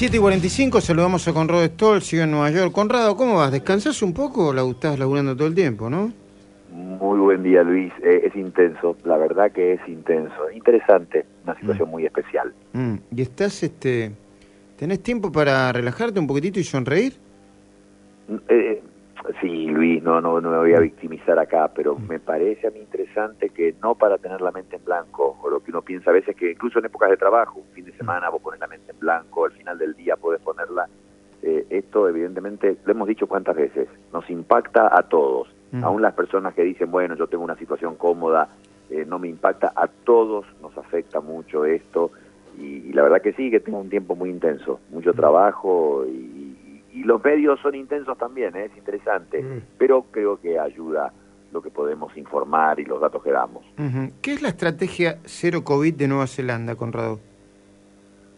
7 y 45, saludamos a Conrado Stoll, sigue en Nueva York. Conrado, ¿cómo vas? ¿Descansás un poco o la estás laburando todo el tiempo, no? Muy buen día, Luis. Eh, es intenso, la verdad que es intenso. Interesante, una situación Mm. muy especial. Mm, ¿Y estás, este, tenés tiempo para relajarte un poquitito y sonreír? Eh, sí, Luis, no, no, no me voy a victimizar acá, pero me parece a mí interesante que no para tener la mente en blanco, o lo que uno piensa a veces que incluso en épocas de trabajo, un fin de semana vos pones la mente en blanco, al final del día podés ponerla. Eh, esto evidentemente, lo hemos dicho cuántas veces, nos impacta a todos, Mm. aún las personas que dicen, bueno, yo tengo una situación cómoda, eh, no me impacta, a todos nos afecta mucho esto, y, y la verdad que sí, que tengo un tiempo muy intenso, mucho trabajo y, y los medios son intensos también, ¿eh? es interesante, Mm. pero creo que ayuda lo que podemos informar y los datos que damos. ¿Qué es la estrategia cero COVID de Nueva Zelanda, Conrado?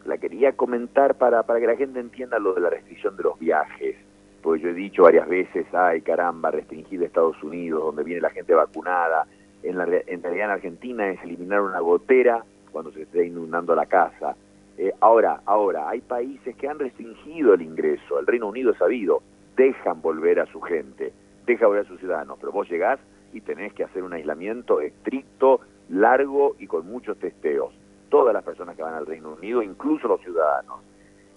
La quería comentar para, para que la gente entienda lo de la restricción de los viajes, porque yo he dicho varias veces, ay caramba, restringir Estados Unidos, donde viene la gente vacunada, en, la, en realidad en Argentina es eliminar una gotera cuando se esté inundando la casa. Eh, ahora, ahora, hay países que han restringido el ingreso, el Reino Unido es sabido, dejan volver a su gente, deja volver a sus ciudadanos, pero vos llegás y tenés que hacer un aislamiento estricto, largo y con muchos testeos. Todas las personas que van al Reino Unido, incluso los ciudadanos.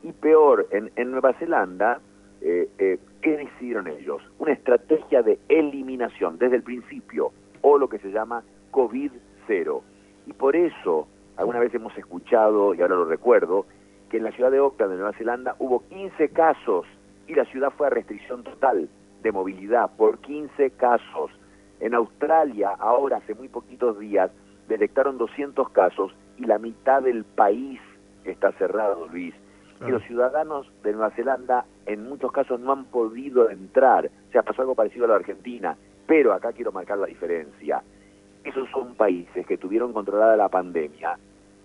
Y peor, en, en Nueva Zelanda, eh, eh, ¿qué decidieron ellos? Una estrategia de eliminación desde el principio, o lo que se llama COVID-0. Y por eso, alguna vez hemos escuchado, y ahora lo recuerdo, que en la ciudad de Auckland, de Nueva Zelanda, hubo 15 casos y la ciudad fue a restricción total de movilidad por 15 casos. En Australia, ahora hace muy poquitos días, detectaron 200 casos y la mitad del país está cerrado, Luis. Y los ciudadanos de Nueva Zelanda en muchos casos no han podido entrar. O sea, pasó algo parecido a la Argentina. Pero acá quiero marcar la diferencia. Esos son países que tuvieron controlada la pandemia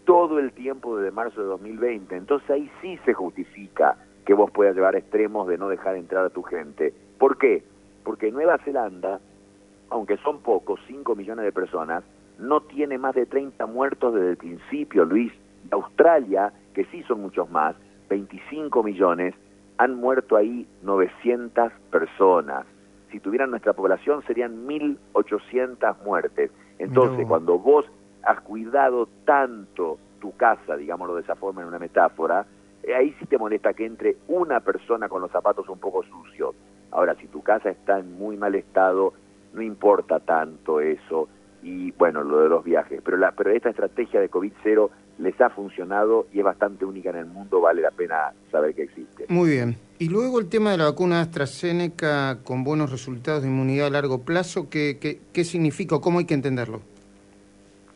todo el tiempo desde marzo de 2020. Entonces ahí sí se justifica que vos puedas llevar a extremos de no dejar entrar a tu gente. ¿Por qué? Porque Nueva Zelanda, aunque son pocos, 5 millones de personas, no tiene más de 30 muertos desde el principio, Luis. Australia, que sí son muchos más, 25 millones, han muerto ahí 900 personas. Si tuvieran nuestra población serían 1.800 muertes. Entonces, cuando vos has cuidado tanto tu casa, digámoslo de esa forma en una metáfora, eh, ahí sí te molesta que entre una persona con los zapatos un poco sucios. Ahora, si tu casa está en muy mal estado, no importa tanto eso. Y bueno, lo de los viajes. Pero, la, pero esta estrategia de COVID-0 les ha funcionado y es bastante única en el mundo, vale la pena saber que existe. Muy bien. Y luego el tema de la vacuna AstraZeneca con buenos resultados de inmunidad a largo plazo, ¿qué, qué, qué significa o cómo hay que entenderlo?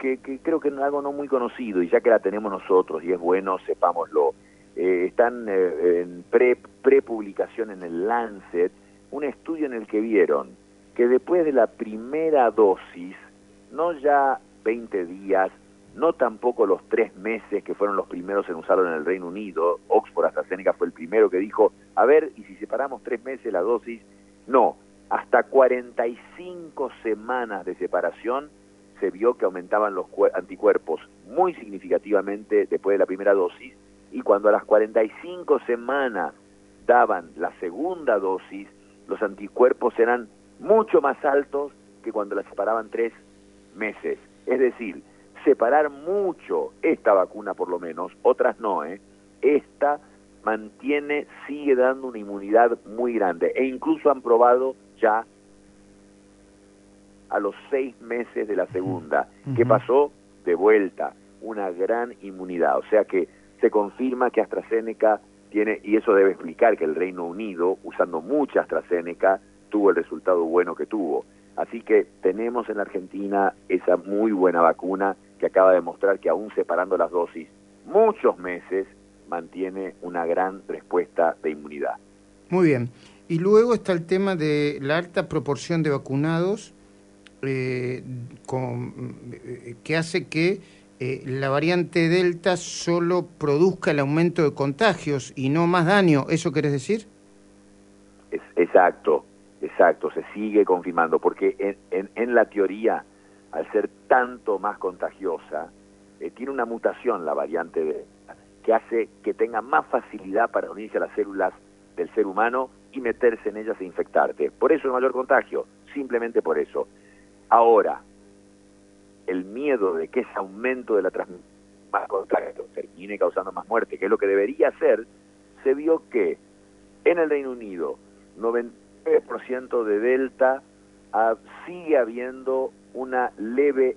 que, que creo que es algo no muy conocido y ya que la tenemos nosotros y es bueno, sepámoslo. Eh, están eh, en pre, prepublicación en el Lancet un estudio en el que vieron que después de la primera dosis, no ya 20 días, no tampoco los tres meses que fueron los primeros en usarlo en el Reino Unido, Oxford AstraZeneca fue el primero que dijo, a ver, y si separamos tres meses la dosis, no, hasta 45 semanas de separación se vio que aumentaban los cuer- anticuerpos muy significativamente después de la primera dosis y cuando a las 45 semanas daban la segunda dosis, los anticuerpos eran mucho más altos que cuando la separaban tres meses. Es decir, separar mucho esta vacuna por lo menos, otras no, ¿eh? Esta mantiene, sigue dando una inmunidad muy grande e incluso han probado ya a los seis meses de la segunda. ¿Qué Ujú. pasó? De vuelta, una gran inmunidad. O sea que se confirma que AstraZeneca tiene, y eso debe explicar que el Reino Unido, usando mucha AstraZeneca, tuvo el resultado bueno que tuvo. Así que tenemos en la Argentina esa muy buena vacuna que acaba de mostrar que aún separando las dosis muchos meses, mantiene una gran respuesta de inmunidad. Muy bien. Y luego está el tema de la alta proporción de vacunados eh, con, eh, que hace que eh, la variante Delta solo produzca el aumento de contagios y no más daño. ¿Eso querés decir? Es, exacto, exacto, se sigue confirmando, porque en, en, en la teoría, al ser tanto más contagiosa, eh, tiene una mutación la variante Delta, que hace que tenga más facilidad para unirse a las células del ser humano y meterse en ellas e infectarte. Por eso el mayor contagio, simplemente por eso. Ahora, el miedo de que ese aumento de la transmisión más contagio termine causando más muerte, que es lo que debería ser, se vio que en el Reino Unido 99% de Delta ah, sigue habiendo una leve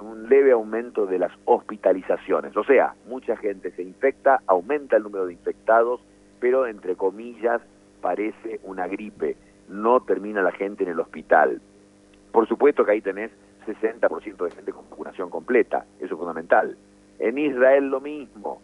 un leve aumento de las hospitalizaciones. O sea, mucha gente se infecta, aumenta el número de infectados, pero entre comillas parece una gripe. No termina la gente en el hospital. Por supuesto que ahí tenés 60% de gente con vacunación completa, eso es fundamental. En Israel lo mismo,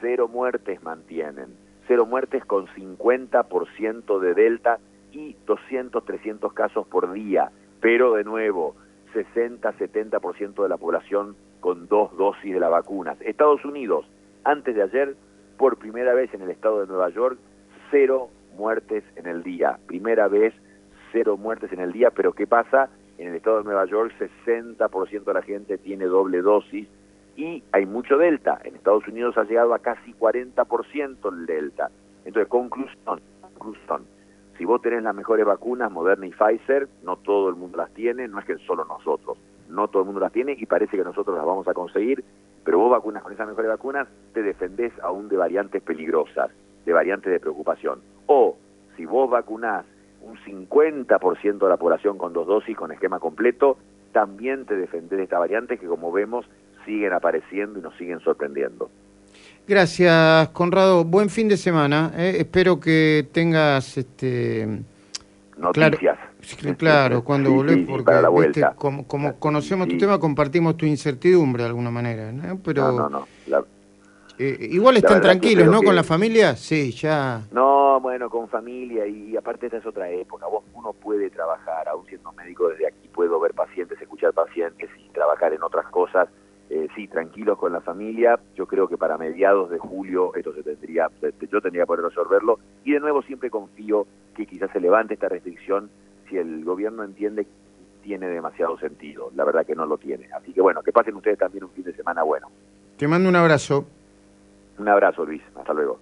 cero muertes mantienen, cero muertes con 50% de Delta y 200, 300 casos por día, pero de nuevo, 60-70% de la población con dos dosis de la vacuna. Estados Unidos, antes de ayer, por primera vez en el estado de Nueva York, cero muertes en el día. Primera vez, cero muertes en el día, pero ¿qué pasa? En el estado de Nueva York, 60% de la gente tiene doble dosis y hay mucho delta. En Estados Unidos ha llegado a casi 40% el delta. Entonces, conclusión, conclusión si vos tenés las mejores vacunas, Moderna y Pfizer, no todo el mundo las tiene, no es que solo nosotros, no todo el mundo las tiene y parece que nosotros las vamos a conseguir, pero vos vacunas con esas mejores vacunas, te defendés aún de variantes peligrosas, de variantes de preocupación. O si vos vacunás un 50% de la población con dos dosis, con esquema completo, también te defendés de esta variante que como vemos siguen apareciendo y nos siguen sorprendiendo. Gracias, Conrado. Buen fin de semana. Eh. Espero que tengas este noticias. Claro, cuando volvés, porque como, conocemos tu tema, compartimos tu incertidumbre de alguna manera, ¿no? Pero no, no, eh, igual están tranquilos, ¿no? Con la familia, sí, ya. No, bueno, con familia y, aparte esta es otra época. Vos uno puede trabajar, aún siendo médico desde aquí puedo ver pacientes, escuchar pacientes y trabajar en otras cosas eh, sí, tranquilos con la familia. Yo creo que para mediados de julio esto se tendría, yo tendría que poder resolverlo. Y de nuevo siempre confío que quizás se levante esta restricción si el gobierno entiende que tiene demasiado sentido. La verdad que no lo tiene. Así que bueno, que pasen ustedes también un fin de semana bueno. Te mando un abrazo. Un abrazo, Luis. Hasta luego.